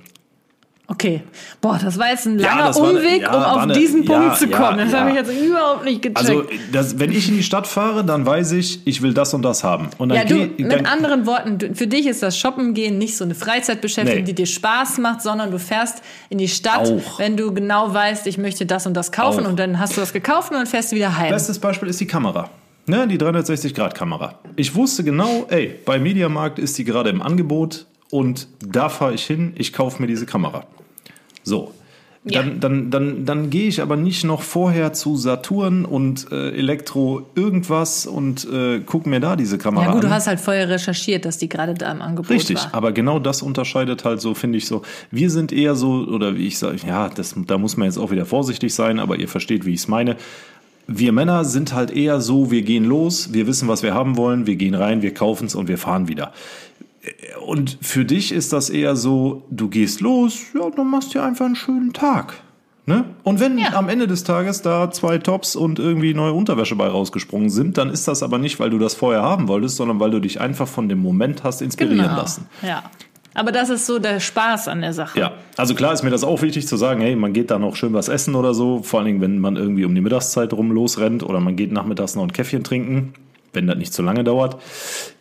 Okay. Boah, das war jetzt ein Ja, langer das war eine- Umweg, ja, um auf eine- diesen ja, Punkt zu ja, kommen. Das ja. habe ich jetzt überhaupt nicht gecheckt. Also, das, wenn ich in die Stadt fahre, dann weiß ich, ich will das und das haben. Und dann ja, du, geh- mit anderen Worten, du, für dich ist das Shoppen gehen nicht so eine Freizeitbeschäftigung, Nee. die dir Spaß macht, sondern du fährst in die Stadt, Auch. wenn du genau weißt, ich möchte das und das kaufen Auch. und dann hast du das gekauft und dann fährst du wieder heim. Bestes Beispiel ist die Kamera. Ne, die 360-Grad-Kamera. Ich wusste genau, ey, bei Mediamarkt ist die gerade im Angebot und da fahre ich hin, ich kaufe mir diese Kamera. So. Ja. Dann, dann, dann, dann gehe ich aber nicht noch vorher zu Saturn und äh, Elektro irgendwas und äh, guck mir da diese Kamera ja gut, an. du hast halt vorher recherchiert, dass die gerade da im Angebot Richtig, war. aber genau das unterscheidet halt so, finde ich so. Wir sind eher so, oder wie ich sage, ja, das, da muss man jetzt auch wieder vorsichtig sein, aber ihr versteht, wie ich es meine. Wir Männer sind halt eher so, wir gehen los, wir wissen, was wir haben wollen, wir gehen rein, wir kaufen es und wir fahren wieder. Und für dich ist das eher so, du gehst los, ja, dann machst du dir einfach einen schönen Tag. Ne? Und wenn Ja. am Ende des Tages da zwei Tops und irgendwie neue Unterwäsche bei rausgesprungen sind, dann ist das aber nicht, weil du das vorher haben wolltest, sondern weil du dich einfach von dem Moment hast inspirieren genau. lassen. Ja. Aber das ist so der Spaß an der Sache. Ja, also klar ist mir das auch wichtig zu sagen, hey, man geht da noch schön was essen oder so, vor allen Dingen, wenn man irgendwie um die Mittagszeit rum losrennt oder man geht nachmittags noch ein Käffchen trinken, wenn das nicht zu lange dauert.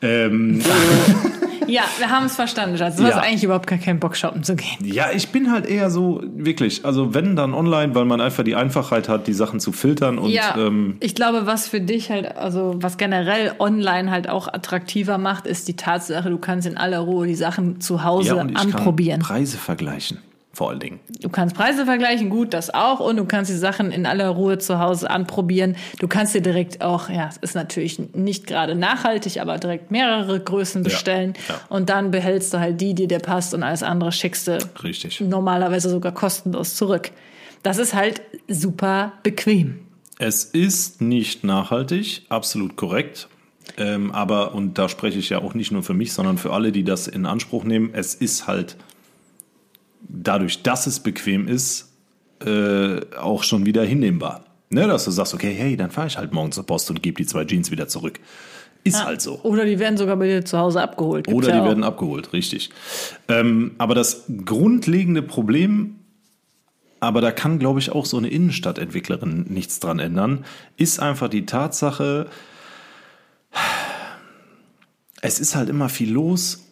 Ähm, Ja, wir haben es verstanden, Schatz. Du hast Ja. eigentlich überhaupt gar keinen Bock, shoppen zu gehen. ja, ich bin halt eher so, wirklich, also wenn dann online, weil man einfach die Einfachheit hat, die Sachen zu filtern und ja, ähm, ich glaube, was für dich halt, also was generell online halt auch attraktiver macht, ist die Tatsache, du kannst in aller Ruhe die Sachen zu Hause ja, und ich anprobieren. kann Preise vergleichen, vor allen Dingen. Du kannst Preise vergleichen, gut, das auch. Und du kannst die Sachen in aller Ruhe zu Hause anprobieren. Du kannst dir direkt auch, ja, es ist natürlich nicht gerade nachhaltig, aber direkt mehrere Größen bestellen. ja. Und dann behältst du halt die, die dir passt und alles andere schickst du Richtig. normalerweise sogar kostenlos zurück. Das ist halt super bequem. Es ist nicht nachhaltig, absolut korrekt. Ähm, aber, und da spreche ich ja auch nicht nur für mich, sondern für alle, die das in Anspruch nehmen, es ist halt dadurch, dass es bequem ist, äh, auch schon wieder hinnehmbar. Ne, dass du sagst, okay, hey, dann fahre ich halt morgen zur Post und gebe die zwei Jeans wieder zurück. Ist halt so. Oder die werden sogar bei dir zu Hause abgeholt. Gibt's Oder ja die auch. werden abgeholt, richtig. Ähm, aber das grundlegende Problem, aber da kann, glaube ich, auch so eine Innenstadtentwicklerin nichts dran ändern, ist einfach die Tatsache, es ist halt immer viel los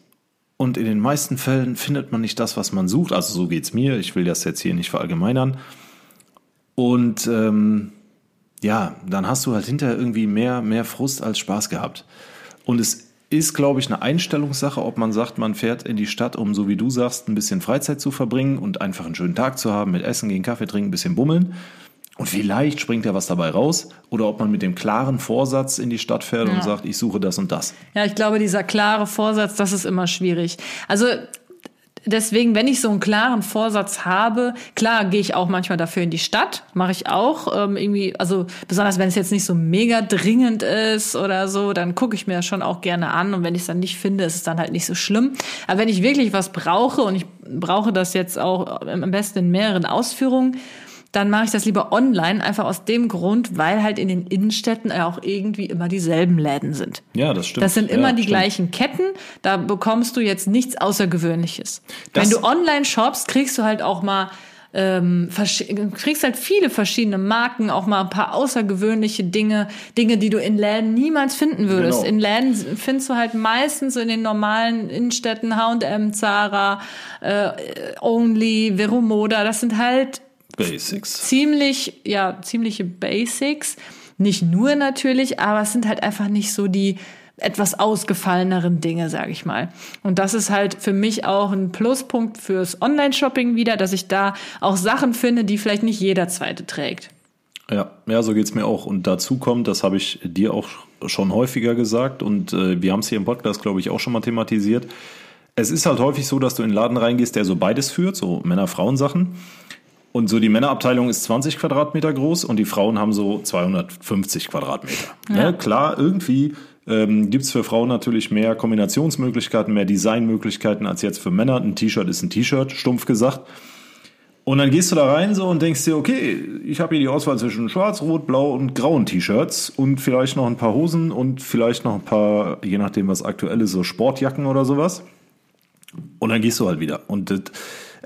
und in den meisten Fällen findet man nicht das, was man sucht. Also so geht's mir. Ich will das jetzt hier nicht verallgemeinern. Und ähm, ja, dann hast du halt hinterher irgendwie mehr, mehr Frust als Spaß gehabt. Und es ist, glaube ich, eine Einstellungssache, ob man sagt, man fährt in die Stadt, um, so wie du sagst, ein bisschen Freizeit zu verbringen und einfach einen schönen Tag zu haben, mit Essen, gehen Kaffee trinken, ein bisschen bummeln. Und vielleicht springt ja was dabei raus. Oder ob man mit dem klaren Vorsatz in die Stadt fährt Ja. und sagt, ich suche das und das. Ja, ich glaube, dieser klare Vorsatz, das ist immer schwierig. Also deswegen, wenn ich so einen klaren Vorsatz habe, klar gehe ich auch manchmal dafür in die Stadt, mache ich auch ähm, irgendwie, also besonders wenn es jetzt nicht so mega dringend ist oder so, dann gucke ich mir das schon auch gerne an und wenn ich es dann nicht finde, ist es dann halt nicht so schlimm. Aber wenn ich wirklich was brauche und ich brauche das jetzt auch am besten in mehreren Ausführungen, dann mache ich das lieber online, einfach aus dem Grund, weil halt in den Innenstädten ja auch irgendwie immer dieselben Läden sind. Ja, das stimmt. Das sind immer ja, die stimmt. gleichen Ketten, da bekommst du jetzt nichts Außergewöhnliches. Das- Wenn du online shoppst, kriegst du halt auch mal ähm, kriegst halt viele verschiedene Marken, auch mal ein paar außergewöhnliche Dinge, Dinge, die du in Läden niemals finden würdest. Genau. In Läden findest du halt meistens in den normalen Innenstädten H&M, Zara, äh, Only, Veromoda, das sind halt Basics. ziemlich, ja, ziemliche Basics. Nicht nur natürlich, aber es sind halt einfach nicht so die etwas ausgefalleneren Dinge, sage ich mal. Und das ist halt für mich auch ein Pluspunkt fürs Online-Shopping wieder, dass ich da auch Sachen finde, die vielleicht nicht jeder zweite trägt. Ja, ja, so geht's mir auch. Und dazu kommt, das habe ich dir auch schon häufiger gesagt und äh, wir haben es hier im Podcast, glaube ich, auch schon mal thematisiert. Es ist halt häufig so, dass du in einen Laden reingehst, der so beides führt, so Männer-Frauen-Sachen. Und so die Männerabteilung ist 20 Quadratmeter groß und die Frauen haben so 250 Quadratmeter. Ja. Ne, klar, irgendwie ähm, gibt's für Frauen natürlich mehr Kombinationsmöglichkeiten, mehr Designmöglichkeiten als jetzt für Männer. Ein T-Shirt ist ein T-Shirt, stumpf gesagt. Und dann gehst du da rein so und denkst dir, okay, ich habe hier die Auswahl zwischen schwarz, rot, blau und grauen T-Shirts und vielleicht noch ein paar Hosen und vielleicht noch ein paar, je nachdem was aktuell ist, so Sportjacken oder sowas. Und dann gehst du halt wieder. Und das,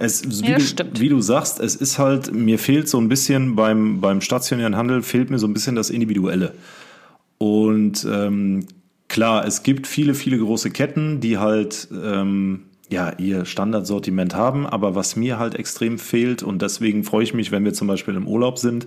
es, wie, Ja, du, wie du sagst, es ist halt, mir fehlt so ein bisschen beim, beim stationären Handel, fehlt mir so ein bisschen das Individuelle. Und ähm, klar, es gibt viele, viele große Ketten, die halt ähm, ja ihr Standardsortiment haben, aber was mir halt extrem fehlt und deswegen freue ich mich, wenn wir zum Beispiel im Urlaub sind,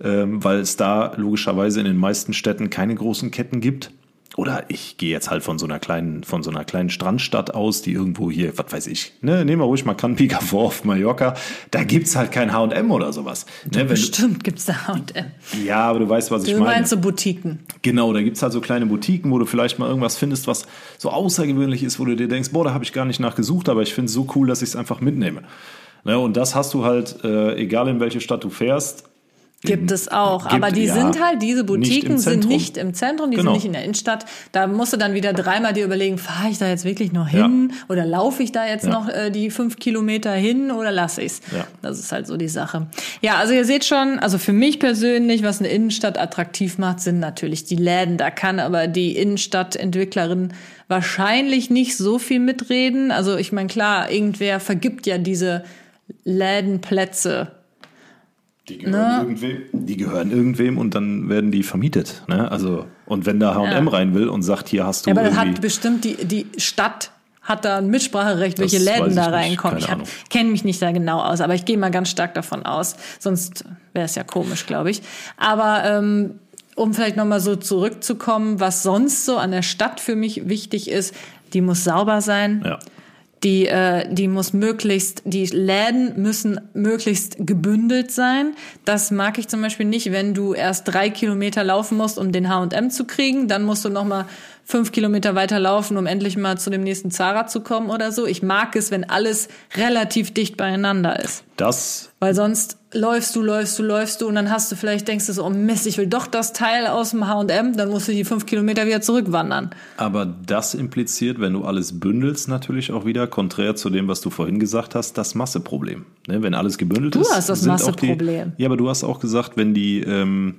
ähm, weil es da logischerweise in den meisten Städten keine großen Ketten gibt. Oder ich gehe jetzt halt von so einer kleinen, von so einer kleinen Strandstadt aus, die irgendwo hier, was weiß ich, ne, nehmen wir ruhig mal Canpica vor auf Mallorca, da gibt's halt kein H&M oder sowas. Ne, wenn du, Bestimmt gibt's da H&M. ja, aber du weißt, was ich Du meine. meinst so Boutiquen. Genau, da gibt's halt so kleine Boutiquen, wo du vielleicht mal irgendwas findest, was so außergewöhnlich ist, wo du dir denkst, boah, da habe ich gar nicht nachgesucht, aber ich finde es so cool, dass ich es einfach mitnehme. Ne, und das hast du halt, äh, egal in welche Stadt du fährst. Gibt es auch. Gibt- aber die ja, sind halt, diese nicht Boutiquen sind Zentrum. nicht im Zentrum, die Genau. sind nicht in der Innenstadt. Da musst du dann wieder dreimal dir überlegen, fahre ich da jetzt wirklich noch hin? Oder laufe ich da jetzt Ja. noch äh, die fünf Kilometer hin oder lasse ich's? Ja. Das ist halt so die Sache. Ja, also ihr seht schon, also für mich persönlich, was eine Innenstadt attraktiv macht, sind natürlich die Läden. Da kann aber die Innenstadtentwicklerin wahrscheinlich nicht so viel mitreden. Also ich meine, klar, irgendwer vergibt ja diese Lädenplätze Die gehören, irgendwem, die gehören irgendwem und dann werden die vermietet. Ne? Also, und wenn da H&M Ja. rein will und sagt, hier hast du Ja, aber das irgendwie... hat bestimmt die, die Stadt hat da ein Mitspracherecht, welche Das Läden da nicht, reinkommen. keine Ich kenne mich nicht da genau aus, aber ich gehe mal ganz stark davon aus. Sonst wäre es ja komisch, glaube ich. Aber ähm, um vielleicht nochmal so zurückzukommen, was sonst so an der Stadt für mich wichtig ist, die muss sauber sein. ja. Die, äh, die muss möglichst, die Läden müssen möglichst gebündelt sein. Das mag ich zum Beispiel nicht, wenn du erst drei Kilometer laufen musst, um den H&M zu kriegen. Dann musst du noch mal fünf Kilometer weiter laufen, um endlich mal zu dem nächsten Zara zu kommen oder so. Ich mag es, wenn alles relativ dicht beieinander ist. Das Weil sonst läufst du, läufst du, läufst du und dann hast du vielleicht, denkst du so, oh Mist, ich will doch das Teil aus dem H&M, dann musst du die fünf Kilometer wieder zurückwandern. Aber das impliziert, wenn du alles bündelst, natürlich auch wieder, konträr zu dem, was du vorhin gesagt hast, das Masseproblem. Ne, wenn alles gebündelt Du ist. hast das Masseproblem. Die, ja, aber du hast auch gesagt, wenn die, ähm,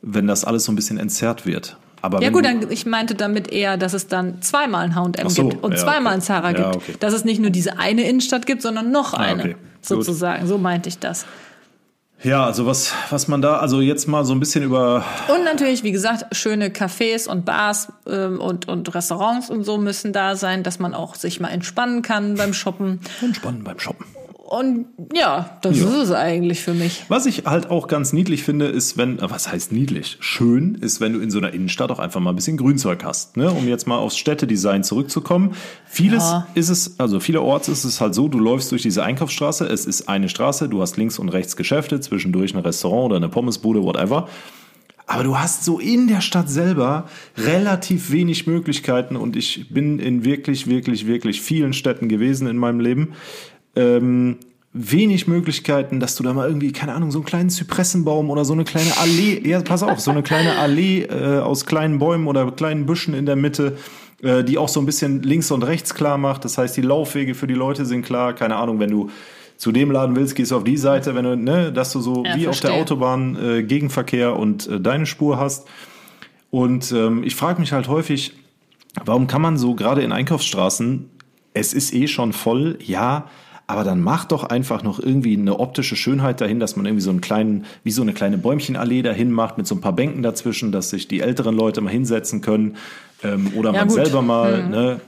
wenn das alles so ein bisschen entzerrt wird. Aber Ja gut, dann, ich meinte damit eher, dass es dann zweimal ein H&M so, gibt und ja, zweimal okay. ein Zara Ja, gibt. okay. Dass es nicht nur diese eine Innenstadt gibt, sondern noch Ah, eine, okay. sozusagen. So meinte ich das. ja, also was, was man da, also jetzt mal so ein bisschen über, Und natürlich, wie gesagt, schöne Cafés und Bars ähm, und, und Restaurants und so müssen da sein, dass man auch sich mal entspannen kann beim Shoppen. entspannen beim Shoppen. Und ja, das Ja. ist es eigentlich für mich. Was ich halt auch ganz niedlich finde, ist, wenn, äh, was heißt niedlich? Schön ist, wenn du in so einer Innenstadt auch einfach mal ein bisschen Grünzeug hast, ne? Um jetzt mal aufs Städtedesign zurückzukommen. Vieles Ja. ist es, also vielerorts ist es halt so, du läufst durch diese Einkaufsstraße, es ist eine Straße, du hast links und rechts Geschäfte, zwischendurch ein Restaurant oder eine Pommesbude, whatever. Aber du hast so in der Stadt selber relativ wenig Möglichkeiten und ich bin in wirklich, wirklich, wirklich vielen Städten gewesen in meinem Leben. Ähm, wenig Möglichkeiten, dass du da mal irgendwie, keine Ahnung, so einen kleinen Zypressenbaum oder so eine kleine Allee, ja, pass auf, so eine kleine Allee äh, aus kleinen Bäumen oder kleinen Büschen in der Mitte, äh, die auch so ein bisschen links und rechts klar macht. Das heißt, die Laufwege für die Leute sind klar. Keine Ahnung, wenn du zu dem Laden willst, gehst du auf die Seite, wenn du, ne, dass du so Ja, wie auf der verstehe. Autobahn äh, Gegenverkehr und äh, deine Spur hast. Und ähm, ich frage mich halt häufig, warum kann man so gerade in Einkaufsstraßen, es ist eh schon voll, ja, aber dann mach doch einfach noch irgendwie eine optische Schönheit dahin, dass man irgendwie so einen kleinen, wie so eine kleine Bäumchenallee dahin macht mit so ein paar Bänken dazwischen, dass sich die älteren Leute mal hinsetzen können ähm, oder Ja, man gut. selber mal, ne,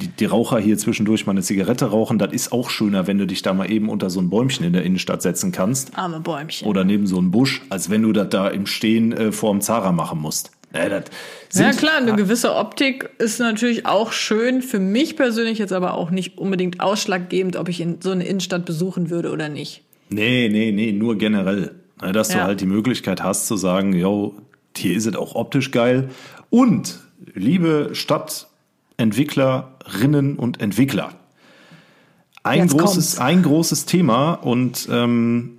die, die Raucher hier zwischendurch mal eine Zigarette rauchen, das ist auch schöner, wenn du dich da mal eben unter so ein Bäumchen in der Innenstadt setzen kannst Arme Bäumchen. oder neben so einem Busch, als wenn du das da im Stehen äh, vorm Zara machen musst. Das Ja sind- klar, eine gewisse Optik ist natürlich auch schön. Für mich persönlich jetzt aber auch nicht unbedingt ausschlaggebend, ob ich in so eine Innenstadt besuchen würde oder nicht. Nee, nee, nee, nur generell. Ne, Dass du Ja. halt die Möglichkeit hast zu sagen, yo, hier ist es auch optisch geil. Und, liebe Stadtentwicklerinnen und Entwickler, ein Jetzt großes, kommt's. ein großes Thema und ähm,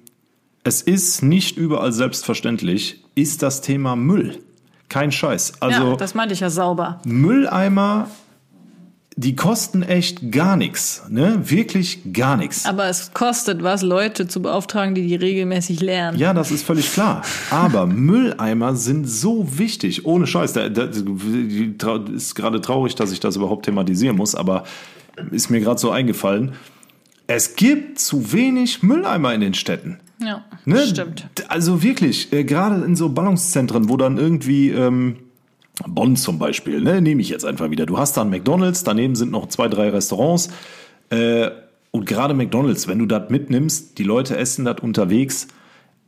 es ist nicht überall selbstverständlich, ist das Thema Müll. Kein Scheiß. Also ja, das meinte ich ja sauber. Mülleimer, die kosten echt gar nichts. Ne? Wirklich gar nichts. Aber es kostet was, Leute zu beauftragen, die die regelmäßig lernen. Ja, das ist völlig klar. Aber Mülleimer sind so wichtig. Ohne Scheiß. Da, da, ist gerade traurig, dass ich das überhaupt thematisieren muss, aber ist mir gerade so eingefallen. Es gibt zu wenig Mülleimer in den Städten. Ja, Ne? stimmt. Also wirklich, äh, gerade in so Ballungszentren, wo dann irgendwie ähm, Bonn zum Beispiel, ne, nehme ich jetzt einfach wieder. Du hast da einen McDonalds, daneben sind noch zwei, drei Restaurants. Äh, und gerade McDonalds, wenn du das mitnimmst, die Leute essen das unterwegs,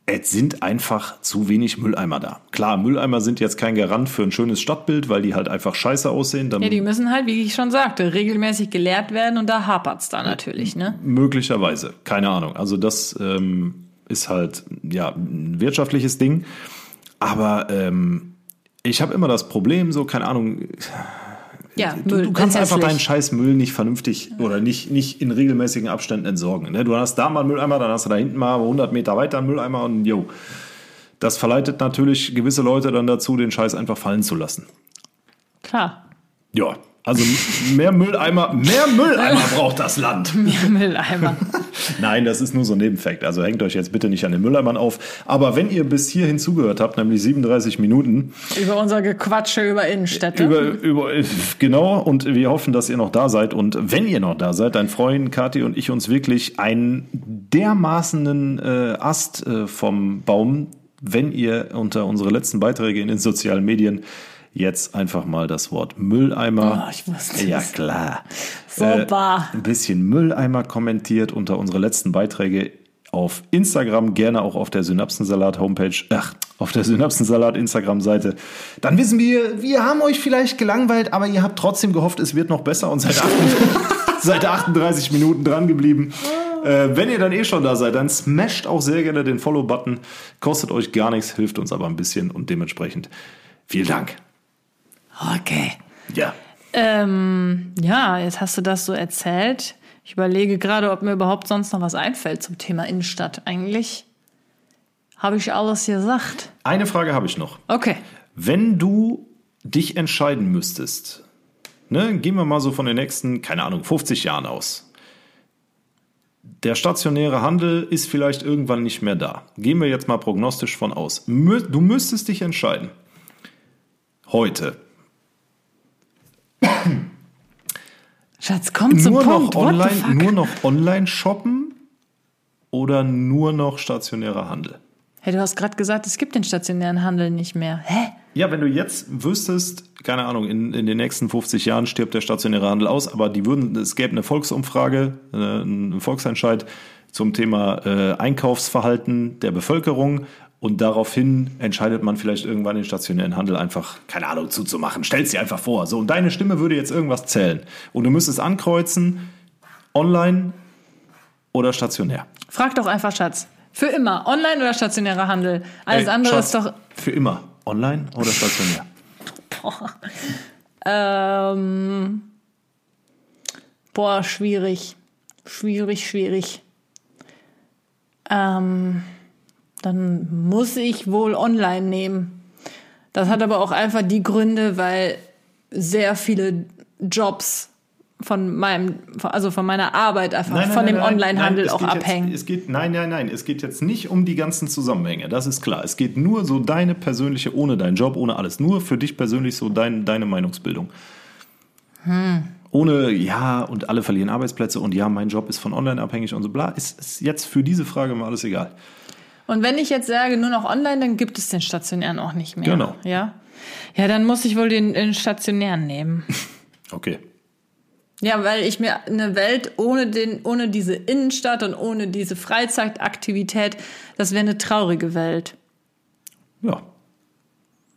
es sind einfach zu wenig Mülleimer da. Klar, Mülleimer sind jetzt kein Garant für ein schönes Stadtbild, weil die halt einfach scheiße aussehen. Dann Ja, die müssen halt, wie ich schon sagte, regelmäßig geleert werden und da hapert's da natürlich, ne? Möglicherweise, keine Ahnung. Also das ähm, ist halt ja ein wirtschaftliches Ding. Aber ähm, ich habe immer das Problem, so keine Ahnung. Ja, Du, Müll du kannst einfach deinen scheiß Müll nicht vernünftig oder nicht, nicht in regelmäßigen Abständen entsorgen. Ne? Du hast da mal einen Mülleimer, dann hast du da hinten mal 100 Meter weiter einen Mülleimer und jo. Das verleitet natürlich gewisse Leute dann dazu, den Scheiß einfach fallen zu lassen. Klar. Ja, also mehr Mülleimer, mehr Mülleimer braucht das Land. Ja, Mülleimer. Nein, das ist nur so ein Nebenfakt. Also hängt euch jetzt bitte nicht an den Mülleimern auf. Aber wenn ihr bis hierhin zugehört habt, nämlich 37 Minuten, über unser Gequatsche über Innenstädte. über, über, genau, und wir hoffen, dass ihr noch da seid. Und wenn ihr noch da seid, dann freuen Kathi und ich uns wirklich einen dermaßenen äh, Ast äh, vom Baum, wenn ihr unter unsere letzten Beiträge in den sozialen Medien jetzt einfach mal das Wort Mülleimer. Oh, ich wusste ja, klar. Super. Äh, ein bisschen Mülleimer kommentiert unter unsere letzten Beiträge auf Instagram, gerne auch auf der Synapsensalat Homepage, ach, auf der Synapsensalat Instagram Seite. Dann wissen wir, wir haben euch vielleicht gelangweilt, aber ihr habt trotzdem gehofft, es wird noch besser und seid, 38 seid 38 Minuten dran geblieben. Äh, wenn ihr dann eh schon da seid, dann smasht auch sehr gerne den Follow-Button. Kostet euch gar nichts, hilft uns aber ein bisschen und dementsprechend vielen Dank. Okay. Ja. Ähm, ja, jetzt hast du das so erzählt. Ich überlege gerade, ob mir überhaupt sonst noch was einfällt zum Thema Innenstadt. Eigentlich habe ich alles gesagt. Eine Frage habe ich noch. Okay. Wenn du dich entscheiden müsstest, ne, gehen wir mal so von den nächsten, keine Ahnung, 50 Jahren aus. Der stationäre Handel ist vielleicht irgendwann nicht mehr da. Gehen wir jetzt mal prognostisch von aus. Du müsstest dich entscheiden. Heute. Schatz, komm zum Nur Punkt. noch, online, nur noch online shoppen oder nur noch stationärer Handel? Hey, du hast gerade gesagt, es gibt den stationären Handel nicht mehr. Hä? Ja, wenn du jetzt wüsstest, keine Ahnung, in, in den nächsten 50 Jahren stirbt der stationäre Handel aus, aber die würden, es gäbe eine Volksumfrage, äh, einen Volksentscheid zum Thema äh, Einkaufsverhalten der Bevölkerung und daraufhin entscheidet man vielleicht irgendwann den stationären Handel einfach, keine Ahnung, zuzumachen. Stell's dir einfach vor. So, und deine Stimme würde jetzt irgendwas zählen. Und du müsstest ankreuzen, online oder stationär. Frag doch einfach, Schatz. Für immer. Online oder stationärer Handel? Alles Ey, andere Schatz, ist doch. Für immer. Online oder stationär? Ähm, boah, schwierig. Schwierig, schwierig. Ähm, dann muss ich wohl online nehmen. Das hat aber auch einfach die Gründe, weil sehr viele Jobs von meinem, also von meiner Arbeit einfach von dem Onlinehandel auch abhängen. Jetzt, es geht, nein, nein, nein. Es geht jetzt nicht um die ganzen Zusammenhänge. Das ist klar. Es geht nur so deine persönliche, ohne deinen Job, ohne alles. Nur für dich persönlich so dein, deine Meinungsbildung. Hm. Ohne, ja, und alle verlieren Arbeitsplätze und ja, mein Job ist von online abhängig und so bla. Ist, ist jetzt für diese Frage mal alles egal. Und wenn ich jetzt sage, nur noch online, dann gibt es den stationären auch nicht mehr. Genau. Ja. Ja, dann muss ich wohl den, den stationären nehmen. Okay. Ja, weil ich mir eine Welt ohne den, ohne diese Innenstadt und ohne diese Freizeitaktivität, das wäre eine traurige Welt. Ja.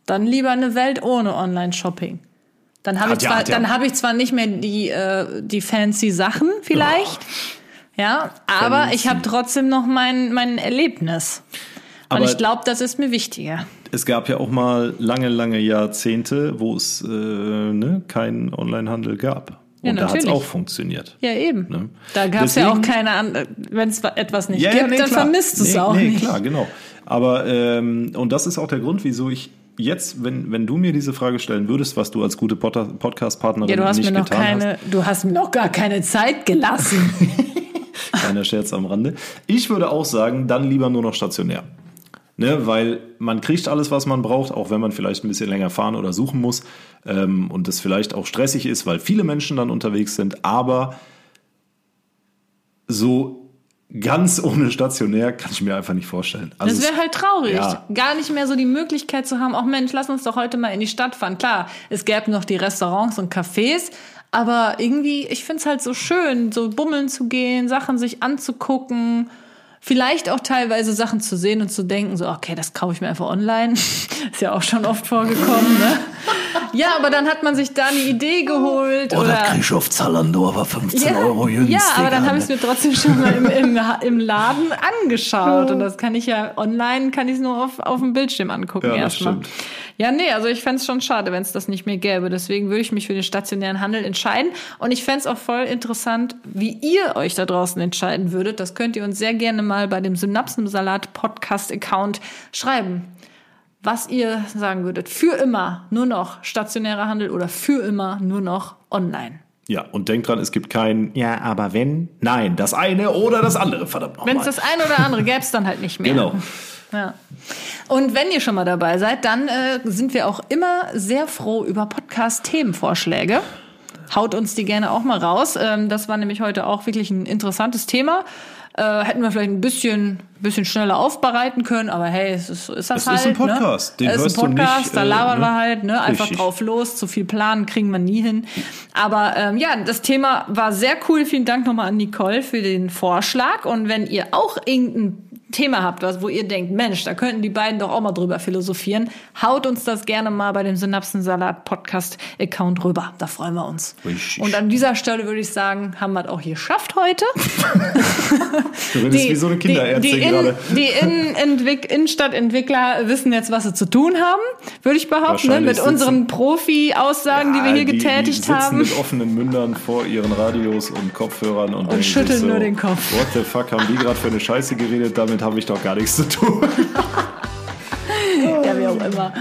Dann lieber eine Welt ohne Online-Shopping. Dann habe ich ja- zwar, ja- dann habe ich zwar nicht mehr die äh, die fancy Sachen vielleicht, ja, aber Fancy. ich habe trotzdem noch mein mein Erlebnis. Und Aber- ich glaube, das ist mir wichtiger. Es gab ja auch mal lange, lange Jahrzehnte, wo es äh, ne, keinen Onlinehandel gab. Ja, Und da hat es auch funktioniert. Ja, eben. Ne? Da gab es ja auch keine andere. Wenn es etwas nicht Ja, gibt, ja, nee, dann klar. vermisst du es nee, auch nee, nicht. klar, genau. Aber ähm, und das ist auch der Grund, wieso ich jetzt, wenn, wenn du mir diese Frage stellen würdest, was du als gute Pod- Podcast-Partnerin Ja, du hast nicht mir noch getan keine, du hast mir noch gar keine Zeit gelassen. kleiner Scherz am Rande. Ich würde auch sagen, dann lieber nur noch stationär. Ne, weil man kriegt alles, was man braucht, auch wenn man vielleicht ein bisschen länger fahren oder suchen muss ähm, und es vielleicht auch stressig ist, weil viele Menschen dann unterwegs sind. Aber so ganz ohne stationär kann ich mir einfach nicht vorstellen. Also Das es- wäre halt traurig, Ja. gar nicht mehr so die Möglichkeit zu haben, auch Mensch, lass uns doch heute mal in die Stadt fahren. Klar, es gäbe noch die Restaurants und Cafés, aber irgendwie, ich find's halt so schön, so bummeln zu gehen, Sachen sich anzugucken, vielleicht auch teilweise Sachen zu sehen und zu denken, so, okay, das kaufe ich mir einfach online. Ist ja auch schon oft vorgekommen, ne? Ja, aber dann hat man sich da eine Idee geholt Oh, oder das krieg ich auf Zalando, aber 15 Euro ja, günstiger. ja, aber dann habe ich es ne? mir trotzdem schon mal im, im, im Laden angeschaut. Und das kann ich ja online, kann ich es nur auf, auf dem Bildschirm angucken Ja, erstmal. stimmt. Ja, nee, also ich fänd's schon schade, wenn es das nicht mehr gäbe. Deswegen würde ich mich für den stationären Handel entscheiden. Und ich fänd's auch voll interessant, wie ihr euch da draußen entscheiden würdet. Das könnt ihr uns sehr gerne mal bei dem Synapsensalat Podcast-Account schreiben. Was ihr sagen würdet. Für immer nur noch stationärer Handel oder für immer nur noch online. Ja, und denkt dran, es gibt kein Ja, aber wenn. Nein, das eine oder das andere, verdammt Wenn nochmal. es das eine oder andere gäbe es dann halt nicht mehr. Genau. Ja. Und wenn ihr schon mal dabei seid, dann äh, sind wir auch immer sehr froh über Podcast-Themenvorschläge. Haut uns die gerne auch mal raus. Ähm, das war nämlich heute auch wirklich ein interessantes Thema. Äh, hätten wir vielleicht ein bisschen, bisschen schneller aufbereiten können, aber hey, es ist, ist das Es halt. ist ein Podcast, ne? den es ist hörst du ein Podcast, nicht, da äh, labern ne? wir halt, ne? Einfach Richtig. drauf los. Zu viel planen kriegen wir nie hin. Aber ähm, ja, das Thema war sehr cool. Vielen Dank nochmal an Nicole für den Vorschlag. Und wenn ihr auch irgendein Thema habt, was, wo ihr denkt, Mensch, da könnten die beiden doch auch mal drüber philosophieren, haut uns das gerne mal bei dem Synapsensalat Podcast Account rüber. Da freuen wir uns. Richtig. Und an dieser Stelle würde ich sagen, haben wir es auch hier geschafft heute. Du redest wie so eine Kinderärztin die, die, gerade. Die Innenentwick Innenstadtentwickler wissen jetzt, was sie zu tun haben, würde ich behaupten, ne? Mit unseren Profi-Aussagen, die wir hier die, getätigt die haben. mit offenen Mündern vor ihren Radios und Kopfhörern und, sich schütteln so, nur den Kopf. What the fuck haben die gerade für eine Scheiße geredet? Damit habe ich doch gar nichts zu tun. Ja, wie auch immer.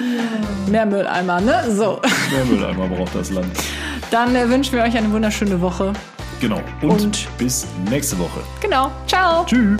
Mehr Mülleimer, ne? So. Der Mülleimer braucht das Land. Dann äh, wünschen wir euch eine wunderschöne Woche. Genau. Und, Und- bis nächste Woche. Genau. Ciao. Tschüss.